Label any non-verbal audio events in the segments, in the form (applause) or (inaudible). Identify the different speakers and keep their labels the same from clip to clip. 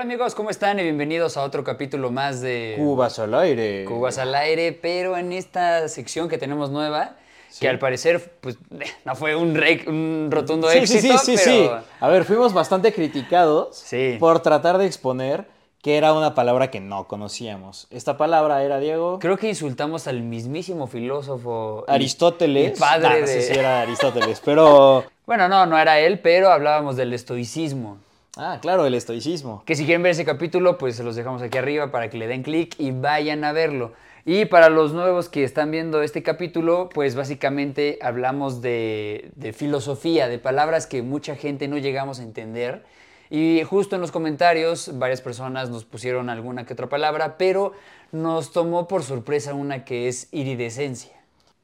Speaker 1: Hola amigos, ¿cómo están? Y bienvenidos a otro capítulo más de
Speaker 2: Cubas al aire.
Speaker 1: Cubas al aire, pero en esta sección que tenemos nueva, que al parecer pues, (laughs) no fue un, re- un rotundo
Speaker 2: Sí,
Speaker 1: éxito,
Speaker 2: sí, sí, sí,
Speaker 1: pero
Speaker 2: sí. A ver, fuimos bastante criticados
Speaker 1: Sí.
Speaker 2: por tratar de exponer que era una palabra que no conocíamos. Esta palabra era, Diego,
Speaker 1: creo que insultamos al mismísimo filósofo
Speaker 2: Aristóteles.
Speaker 1: y padre
Speaker 2: Nah,
Speaker 1: de...
Speaker 2: No sé si era (laughs) Aristóteles, pero...
Speaker 1: Bueno, no, no era él, pero hablábamos del estoicismo.
Speaker 2: Ah, claro, el estoicismo.
Speaker 1: Que si quieren ver ese capítulo, pues se los dejamos aquí arriba para que le den clic y vayan a verlo. Y para los nuevos que están viendo este capítulo, pues básicamente hablamos de, de filosofía, de palabras que mucha gente no llegamos a entender. Y justo en los comentarios varias personas nos pusieron alguna que otra palabra, pero nos tomó por sorpresa una que es iridescencia.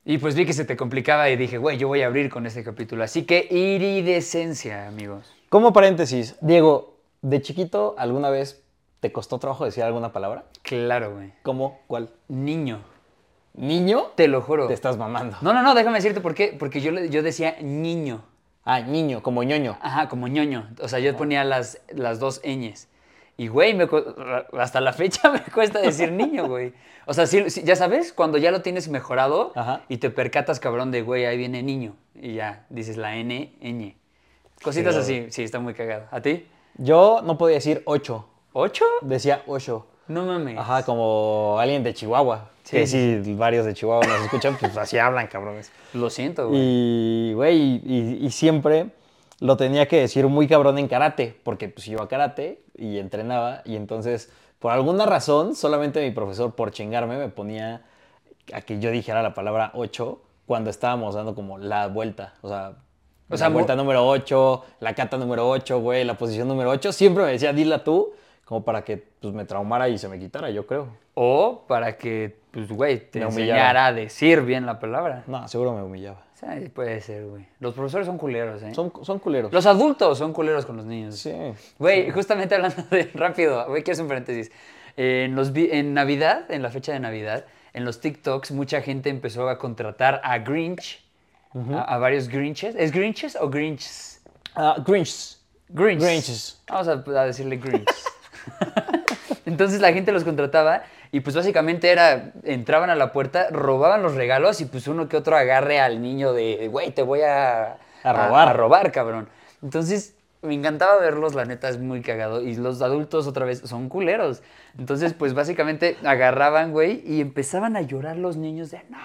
Speaker 1: Y pues vi que se te complicaba y dije, güey, yo voy a abrir con este capítulo. Así que iridescencia, amigos.
Speaker 2: Como paréntesis, Diego, ¿de chiquito alguna vez te costó trabajo decir alguna palabra?
Speaker 1: Claro, güey.
Speaker 2: ¿Cómo? ¿Cuál?
Speaker 1: Niño.
Speaker 2: ¿Niño?
Speaker 1: Te lo juro.
Speaker 2: Te estás mamando.
Speaker 1: No, no, no, déjame decirte por qué. Porque yo, yo decía niño.
Speaker 2: Ah, niño, como ñoño.
Speaker 1: Ajá, como ñoño. O sea, yo ponía las, las dos ñes. Y, güey, me hasta la fecha (laughs) me cuesta decir niño, güey. O sea, sí- sí, ya sabes, cuando ya lo tienes mejorado
Speaker 2: Ajá.
Speaker 1: y te percatas, cabrón, de, güey, ahí viene niño. Y ya, dices la N, ñ. Cositas
Speaker 2: Sí,
Speaker 1: así, sí, está muy cagado. ¿A ti?
Speaker 2: Yo no podía decir ocho,
Speaker 1: ¿Ocho?
Speaker 2: decía ocho.
Speaker 1: No mames.
Speaker 2: Ajá, como alguien de Chihuahua.
Speaker 1: Sí.
Speaker 2: Que si varios de Chihuahua nos escuchan, pues así hablan, cabrones.
Speaker 1: Lo siento, güey.
Speaker 2: Y, güey, y, y siempre lo tenía que decir muy cabrón en karate, porque pues iba a karate y entrenaba, y entonces, por alguna razón, solamente mi profesor, por chingarme, me ponía a que yo dijera la palabra 8 cuando estábamos dando como la vuelta, o sea...
Speaker 1: O sea,
Speaker 2: vuelta número 8, la cata número 8, güey, la posición número 8, siempre me decía, dila tú, como para que pues, me traumara y se me quitara, yo creo.
Speaker 1: O para que, pues, güey, te
Speaker 2: Me
Speaker 1: enseñara a decir bien la palabra.
Speaker 2: No, seguro me humillaba.
Speaker 1: Sí, puede ser, güey. Los profesores son culeros, ¿eh?
Speaker 2: Son, son culeros.
Speaker 1: Los adultos son culeros con los niños.
Speaker 2: Sí.
Speaker 1: Güey, justamente hablando de (laughs) rápido, güey, quiero hacer un paréntesis. En, los, en Navidad, en la fecha de Navidad, en los TikToks, mucha gente empezó a contratar a Grinch, a, a varios Grinches. ¿Es Grinches o Grinches?
Speaker 2: Ah, Grinch.
Speaker 1: Grinch.
Speaker 2: Grinches.
Speaker 1: Vamos a, a decirle Grinch. (laughs) Entonces la gente los contrataba y pues básicamente era, entraban a la puerta, robaban los regalos y pues uno que otro agarre al niño de, güey, te voy a,
Speaker 2: A robar.
Speaker 1: A, robar, cabrón. Entonces me encantaba verlos, la neta es muy cagado. Y los adultos otra vez son culeros. Entonces pues básicamente agarraban, güey, y empezaban a llorar los niños de, no,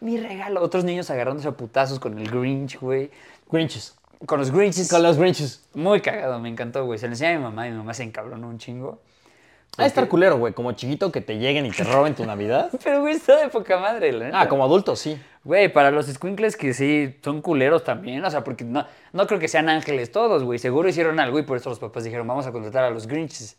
Speaker 1: mi regalo. Otros niños agarrándose a putazos con el Grinch, güey.
Speaker 2: Grinches.
Speaker 1: Con los Grinches.
Speaker 2: Con los Grinches.
Speaker 1: Muy cagado, me encantó, güey. Se lo enseñé a mi mamá y mi mamá se encabronó un chingo.
Speaker 2: Va a estar culero, güey. Como chiquito que te lleguen y te roben tu Navidad. (laughs)
Speaker 1: Pero, güey, está de poca madre, la neta.
Speaker 2: Ah, como adulto, sí.
Speaker 1: Güey, para los squinkles que sí son culeros también, o sea, porque no, no creo que sean ángeles todos, güey. Seguro hicieron algo y por eso los papás dijeron, vamos a contratar a los Grinches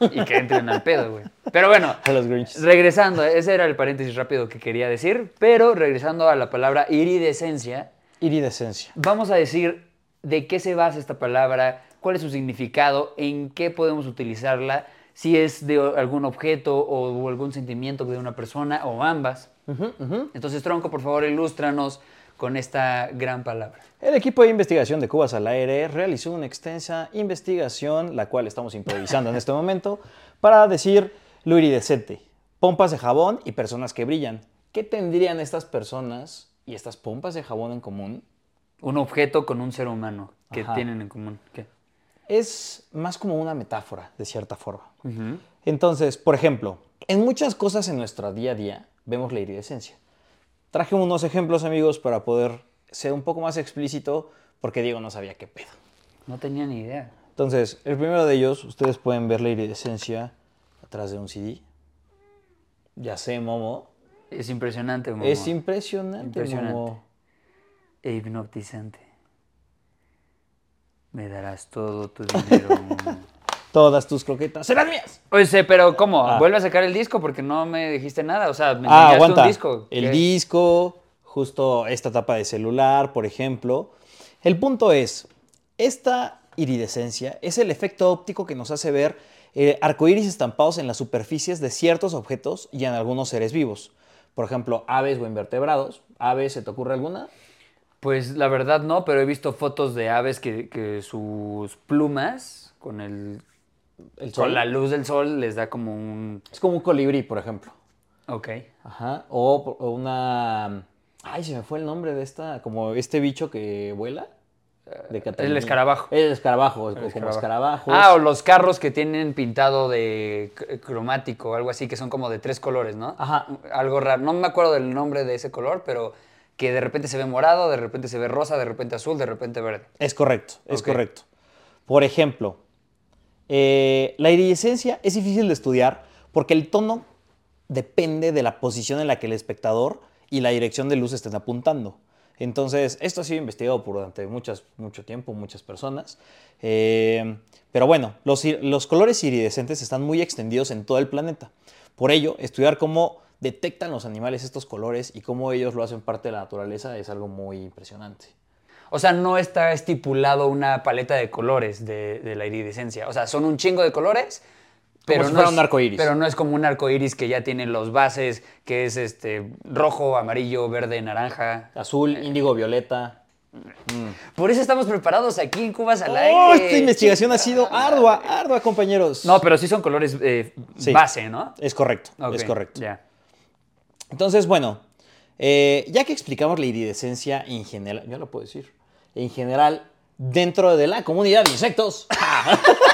Speaker 1: y que entren al pedo, güey. Pero bueno,
Speaker 2: A los
Speaker 1: regresando, ese era el paréntesis rápido que quería decir, pero regresando a la palabra iridescencia,
Speaker 2: Iridescencia.
Speaker 1: vamos a decir de qué se basa esta palabra, cuál es su significado, en qué podemos utilizarla, si es de algún objeto o algún sentimiento de una persona o ambas. Entonces, Tronco, por favor, ilústranos con esta gran palabra.
Speaker 2: El equipo de investigación de Cubas al Aire realizó una extensa investigación, la cual estamos improvisando en este momento, para decir lo iridescente, pompas de jabón y personas que brillan. ¿Qué tendrían estas personas y estas pompas de jabón en común?
Speaker 1: Un objeto con un ser humano que
Speaker 2: Ajá.
Speaker 1: tienen en común. ¿Qué?
Speaker 2: es más como una metáfora, de cierta forma. Entonces, por ejemplo, en muchas cosas en nuestro día a día vemos la iridescencia. Traje unos ejemplos, amigos, para poder ser un poco más explícito, porque Diego no sabía qué pedo.
Speaker 1: No tenía ni idea.
Speaker 2: Entonces, el primero de ellos, ustedes pueden ver la iridescencia atrás de un CD. Ya sé, Momo.
Speaker 1: Es impresionante, Momo.
Speaker 2: Es impresionante,
Speaker 1: Impresionante.
Speaker 2: Momo.
Speaker 1: E hipnotizante. Me darás todo tu dinero, Momo. (laughs)
Speaker 2: Todas tus croquetas serán mías.
Speaker 1: Oye, pero ¿cómo?
Speaker 2: Ah.
Speaker 1: ¿Vuelve a sacar el disco? Porque no me dijiste nada. O sea, me
Speaker 2: Ah, aguanta.
Speaker 1: un disco.
Speaker 2: El
Speaker 1: ¿Qué?
Speaker 2: disco, justo esta tapa de celular, por ejemplo. El punto es, esta iridescencia es el efecto óptico que nos hace ver eh, arcoíris estampados en las superficies de ciertos objetos y en algunos seres vivos. Por ejemplo, aves o invertebrados. ¿Aves se te ocurre alguna?
Speaker 1: Pues la verdad no, pero he visto fotos de aves que, que sus plumas con el
Speaker 2: El sol.
Speaker 1: Con la luz del sol les da como un...
Speaker 2: Es como un colibrí, por ejemplo.
Speaker 1: Ok.
Speaker 2: Ajá. O, o una. Ay, se me fue el nombre de esta. Como este bicho que vuela. De Cataluña.
Speaker 1: El escarabajo.
Speaker 2: El escarabajo, o como
Speaker 1: escarabajo.
Speaker 2: escarabajos.
Speaker 1: Ah, o los carros que tienen pintado de c- cromático o algo así, que son como de tres colores, ¿no?
Speaker 2: Ajá.
Speaker 1: Algo raro. No me acuerdo del nombre de ese color, pero que de repente se ve morado, de repente se ve rosa, de repente azul, de repente verde.
Speaker 2: Es correcto, es correcto. Por ejemplo, eh, la iridescencia es difícil de estudiar porque el tono depende de la posición en la que el espectador y la dirección de luz estén apuntando. Entonces, esto ha sido investigado por durante muchas, mucho tiempo, muchas personas. Eh, pero bueno, los, los colores iridescentes están muy extendidos en todo el planeta. Por ello, estudiar cómo detectan los animales estos colores y cómo ellos lo hacen parte de la naturaleza es algo muy impresionante.
Speaker 1: O sea, no está estipulado una paleta de colores de, de la iridescencia. O sea, son un chingo de colores, pero,
Speaker 2: si
Speaker 1: no
Speaker 2: fuera
Speaker 1: es,
Speaker 2: un arco iris.
Speaker 1: pero no es como un arco iris que ya tiene los bases, que es este rojo, amarillo, verde, naranja.
Speaker 2: Azul, índigo, violeta.
Speaker 1: Por eso estamos preparados aquí en Cubas al
Speaker 2: Oh,
Speaker 1: aire.
Speaker 2: esta investigación ha sido ardua, ardua, compañeros.
Speaker 1: No, pero sí son colores eh,
Speaker 2: Sí.
Speaker 1: base, ¿no?
Speaker 2: Es correcto, es correcto.
Speaker 1: Ya.
Speaker 2: Entonces, bueno, eh, ya que explicamos la iridescencia en general, ya lo puedo decir, en general, dentro de la comunidad de insectos. ¡Ja! (laughs)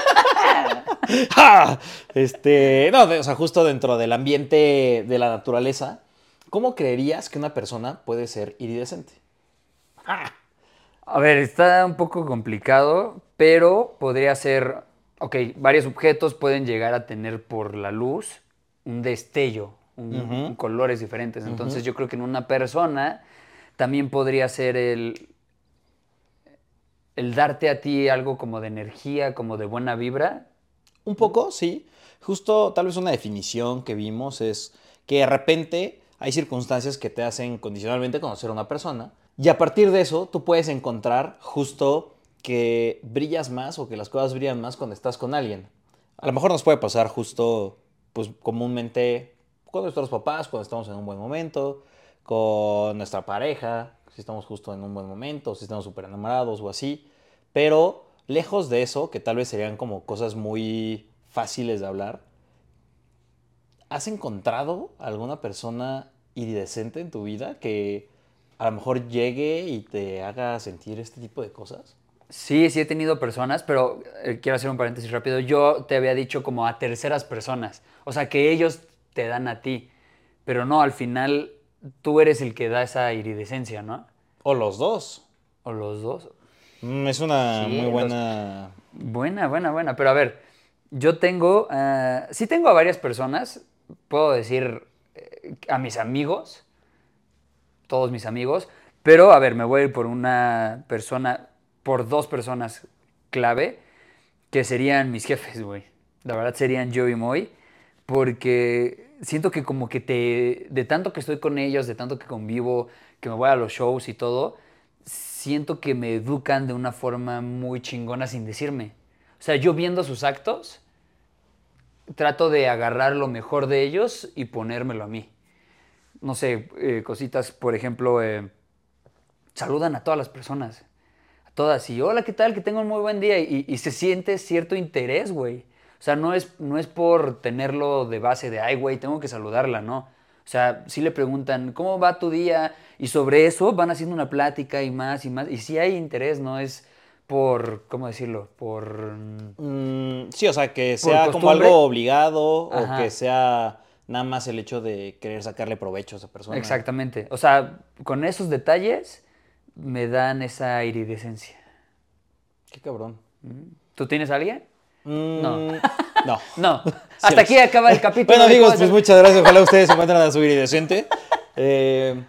Speaker 2: (laughs) este, no, o sea, justo dentro del ambiente de la naturaleza, ¿cómo creerías que una persona puede ser iridescente?
Speaker 1: A ver, está un poco complicado, pero podría ser, ok, varios objetos pueden llegar a tener por la luz un destello, un, colores diferentes. Entonces yo creo que en una persona también podría ser el, el darte a ti algo como de energía, como de buena vibra.
Speaker 2: Un poco, sí. Justo tal vez una definición que vimos es que de repente hay circunstancias que te hacen condicionalmente conocer a una persona y a partir de eso tú puedes encontrar justo que brillas más o que las cosas brillan más cuando estás con alguien. A lo mejor nos puede pasar justo, pues comúnmente con nuestros papás, cuando estamos en un buen momento, con nuestra pareja, si estamos justo en un buen momento, si estamos súper enamorados o así. Pero lejos de eso, que tal vez serían como cosas muy fáciles de hablar, ¿has encontrado alguna persona iridescente en tu vida que a lo mejor llegue y te haga sentir este tipo de cosas?
Speaker 1: Sí, sí he tenido personas, pero eh, quiero hacer un paréntesis rápido. Yo te había dicho como a terceras personas, o sea, que ellos te dan a ti, pero no, al final tú eres el que da esa iridescencia, ¿no?
Speaker 2: O los dos.
Speaker 1: O los dos.
Speaker 2: Mm, es una
Speaker 1: Sí,
Speaker 2: muy
Speaker 1: los-
Speaker 2: buena...
Speaker 1: Buena, buena, buena. Pero a ver, yo tengo, ah, sí tengo a varias personas, puedo decir eh, a mis amigos, todos mis amigos, pero a ver, me voy a ir por una persona, por dos personas clave, que serían mis jefes, güey. La verdad serían yo y Moy, porque siento que como que te, de tanto que estoy con ellos, de tanto que convivo, que me voy a los shows y todo, siento que me educan de una forma muy chingona sin decirme. O sea, yo viendo sus actos, trato de agarrar lo mejor de ellos y ponérmelo a mí. No sé, eh, cositas, por ejemplo, eh, saludan a todas las personas. A todas. Y hola, ¿qué tal? Que tengo un muy buen día. Y, y se siente cierto interés, güey. O sea, no es, no es por tenerlo de base de, ay, güey, tengo que saludarla, no. O sea, sí le preguntan, ¿cómo va tu día? Y sobre eso van haciendo una plática y más y más. Y sí hay interés, no es por, ¿cómo decirlo? Por... mm,
Speaker 2: Mm, sí, o sea, que sea como algo obligado
Speaker 1: Ajá.
Speaker 2: o que sea nada más el hecho de querer sacarle provecho a esa persona.
Speaker 1: Exactamente. O sea, con esos detalles me dan esa iridescencia.
Speaker 2: Qué cabrón.
Speaker 1: ¿Tú tienes a alguien?
Speaker 2: Mm,
Speaker 1: No. (laughs)
Speaker 2: No.
Speaker 1: No. Hasta aquí acaba el capítulo.
Speaker 2: Bueno, amigos, pues muchas gracias. Ojalá (laughs) ustedes se encuentren a su iridescente. Eh,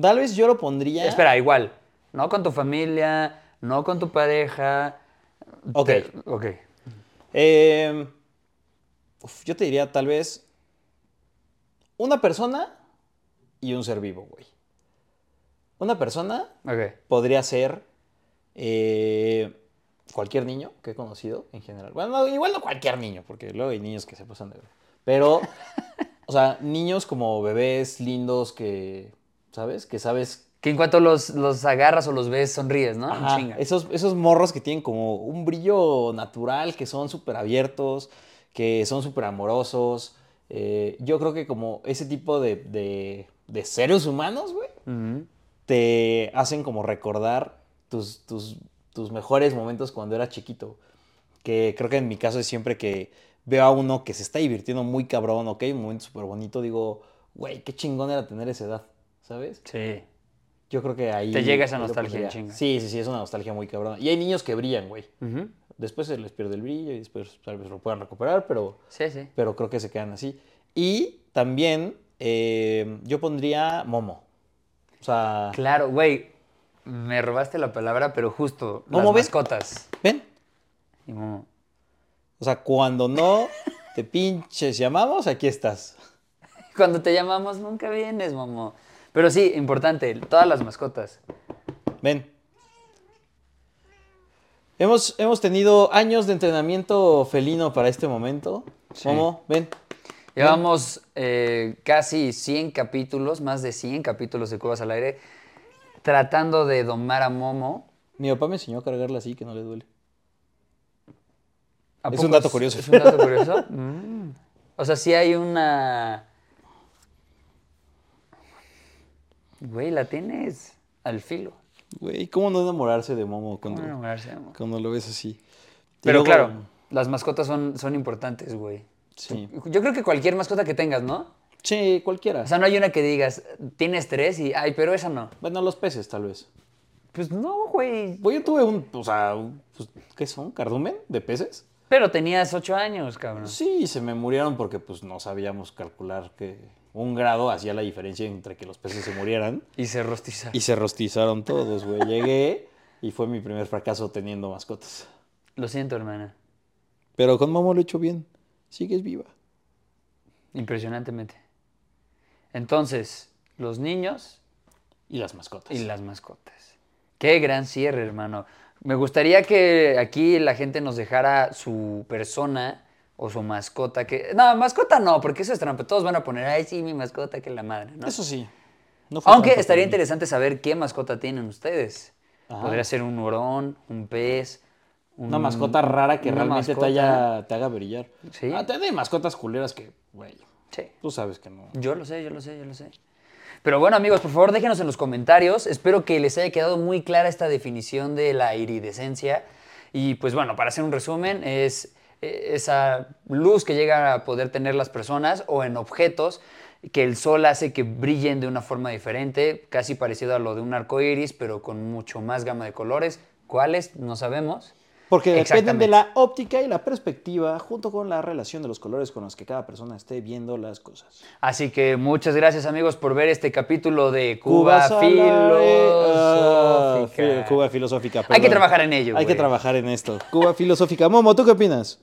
Speaker 2: tal vez yo lo pondría.
Speaker 1: Espera, igual. No con tu familia, no con tu pareja.
Speaker 2: Ok.
Speaker 1: Te- ok.
Speaker 2: Eh, uf, yo te diría tal vez una persona y un ser vivo, güey. Una persona podría ser eh, cualquier niño que he conocido en general. Bueno, no, igual no cualquier niño, porque luego hay niños que se pasan de. Pero, (laughs) o sea, niños como bebés lindos que, ¿sabes? Que sabes
Speaker 1: Que en cuanto los, los agarras o los ves, sonríes, ¿no?
Speaker 2: Ajá, esos, esos morros que tienen como un brillo natural, que son súper abiertos, que son súper amorosos. Eh, yo creo que como ese tipo de, de- de seres humanos, güey, te hacen como recordar tus, tus, tus mejores momentos cuando eras chiquito. Que creo que en mi caso es siempre que veo a uno que se está divirtiendo muy cabrón, ok, un momento súper bonito, digo, güey, qué chingón era tener esa edad, ¿sabes?
Speaker 1: Sí.
Speaker 2: Yo creo que ahí...
Speaker 1: Te llega esa nostalgia chinga.
Speaker 2: Sí, sí, sí, es una nostalgia muy cabrón. Y hay niños que brillan, güey. Después se les pierde el brillo y después tal vez lo puedan recuperar, pero,
Speaker 1: Sí, sí.
Speaker 2: pero creo que se quedan así. Y también eh, yo pondría Momo. O sea,
Speaker 1: Claro, güey. Me robaste la palabra, pero justo las
Speaker 2: ¿Cómo ves?
Speaker 1: mascotas.
Speaker 2: ven.
Speaker 1: Y Momo.
Speaker 2: O sea, cuando no te pinches llamamos, aquí estás. (laughs)
Speaker 1: Cuando te llamamos nunca vienes, Momo. Pero sí, importante, todas las mascotas.
Speaker 2: Ven. Hemos, hemos tenido años de entrenamiento felino para este momento.
Speaker 1: Sí.
Speaker 2: Momo, ven.
Speaker 1: Llevamos eh, casi 100 capítulos, más de 100 capítulos de Cubas al Aire, tratando de domar a Momo.
Speaker 2: Mi papá me enseñó a cargarla así, que no le duele.
Speaker 1: ¿A
Speaker 2: Es un dato curioso.
Speaker 1: ¿Es un dato curioso? (laughs) Mm. O sea, sí hay una... Güey, la tienes al filo.
Speaker 2: Güey, ¿cómo no enamorarse de Momo cuando,
Speaker 1: ¿Cómo enamorarse de Momo?
Speaker 2: cuando lo ves así?
Speaker 1: Pero
Speaker 2: luego-
Speaker 1: claro, las mascotas son, son importantes, güey.
Speaker 2: Sí.
Speaker 1: Yo creo que cualquier mascota que tengas, ¿no?
Speaker 2: Sí, cualquiera.
Speaker 1: O sea, no hay una que digas, tienes tres y, ay, pero esa no.
Speaker 2: bueno, los peces, tal vez.
Speaker 1: Pues no, güey.
Speaker 2: Pues yo tuve un, o sea, pues, ¿qué son? ¿Cardumen de peces?
Speaker 1: Pero tenías ocho años, cabrón.
Speaker 2: Sí, se me murieron porque pues no sabíamos calcular que un grado hacía la diferencia entre que los peces se murieran. (laughs)
Speaker 1: Y se rostiza.
Speaker 2: Y se rostizaron todos, güey. Llegué y fue mi primer fracaso teniendo mascotas.
Speaker 1: Lo siento, hermana.
Speaker 2: Pero con Momo lo he hecho bien. Sigues viva.
Speaker 1: Impresionantemente. Entonces, los niños
Speaker 2: Y las mascotas.
Speaker 1: y las mascotas. Qué gran cierre, hermano. Me gustaría que aquí la gente nos dejara su persona o su mascota. Que... No, mascota no, porque eso es trampa. Todos van a poner, ay, sí, mi mascota, que la madre, ¿no?
Speaker 2: Eso sí. No
Speaker 1: Aunque estaría interesante saber qué mascota tienen ustedes.
Speaker 2: Ajá.
Speaker 1: Podría ser un hurón, un pez. un-
Speaker 2: Una mascota rara que
Speaker 1: una
Speaker 2: realmente te, haya- te haga brillar.
Speaker 1: Sí.
Speaker 2: Ah, te de mascotas culeras que, güey,
Speaker 1: Sí.
Speaker 2: tú sabes que no.
Speaker 1: Yo lo sé, yo lo sé, yo lo sé. Pero bueno, amigos, por favor, déjenos en los comentarios. Espero que les haya quedado muy clara esta definición de la iridescencia. Y pues bueno, para hacer un resumen, es eh, esa luz que llega a poder tener las personas o en objetos que el sol hace que brillen de una forma diferente, casi parecido a lo de un arco iris, pero con mucho más gama de colores. ¿Cuáles? No sabemos.
Speaker 2: Porque dependen de la óptica y la perspectiva, junto con la relación de los colores con los que cada persona esté viendo las cosas.
Speaker 1: Así que muchas gracias amigos por ver este capítulo de Cuba,
Speaker 2: Ah,
Speaker 1: Filosófica.
Speaker 2: fi- Cuba filosófica.
Speaker 1: Hay que trabajar en ello.
Speaker 2: Hay que trabajar en esto. Cuba filosófica. Momo, ¿tú qué opinas?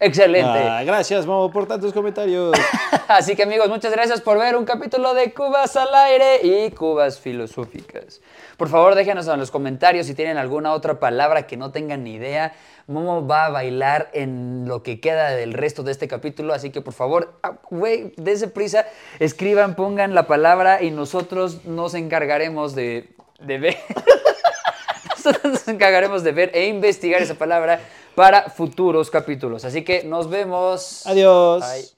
Speaker 1: Excelente.
Speaker 2: Ah, gracias, Momo, por tantos comentarios. (laughs)
Speaker 1: Así que amigos, muchas gracias por ver un capítulo de Cubas al aire y Cubas filosóficas. Por favor, déjenos en los comentarios si tienen alguna otra palabra que no tengan ni idea. Momo va a bailar en lo que queda del resto de este capítulo, así que por favor, ah, güey, dense prisa, escriban, pongan la palabra y nosotros nos encargaremos de, de ver. (laughs) Nosotros nos encargaremos de ver e investigar esa palabra para futuros capítulos. Así que nos vemos.
Speaker 2: Adiós.
Speaker 1: Bye.